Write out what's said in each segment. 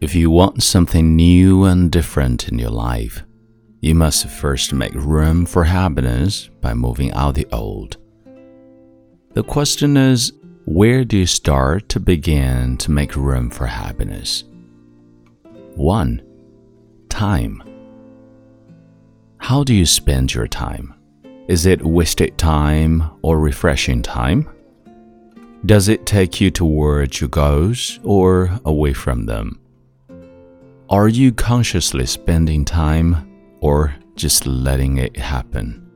If you want something new and different in your life, you must first make room for happiness by moving out the old. The question is, where do you start to begin to make room for happiness? 1. Time. How do you spend your time? Is it wasted time or refreshing time? Does it take you towards your goals or away from them? Are you consciously spending time or just letting it happen?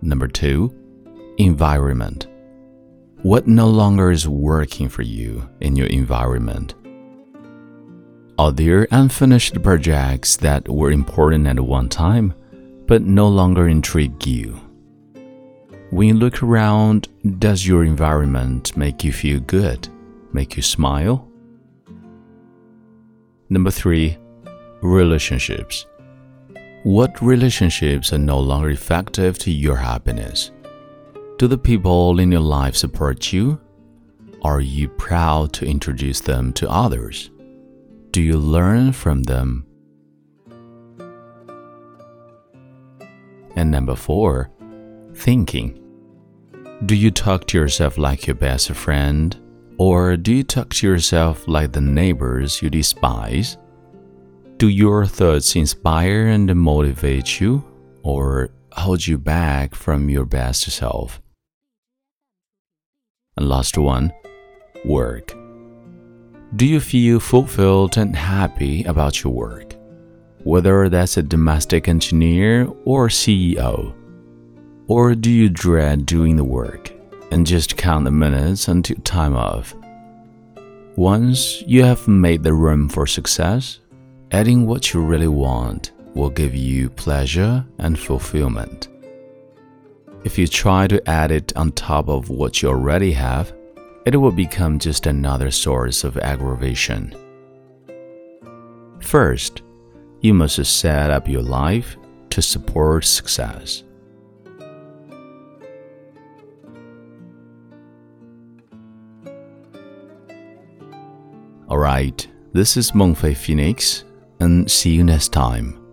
Number two, environment. What no longer is working for you in your environment? Are there unfinished projects that were important at one time but no longer intrigue you? When you look around, does your environment make you feel good, make you smile? Number three, relationships. What relationships are no longer effective to your happiness? Do the people in your life support you? Are you proud to introduce them to others? Do you learn from them? And number four, thinking. Do you talk to yourself like your best friend? Or do you talk to yourself like the neighbors you despise? Do your thoughts inspire and motivate you, or hold you back from your best self? And last one, work. Do you feel fulfilled and happy about your work? Whether that's a domestic engineer or CEO? Or do you dread doing the work? And just count the minutes until time off. Once you have made the room for success, adding what you really want will give you pleasure and fulfillment. If you try to add it on top of what you already have, it will become just another source of aggravation. First, you must set up your life to support success. Alright, this is Mengfei Phoenix, and see you next time.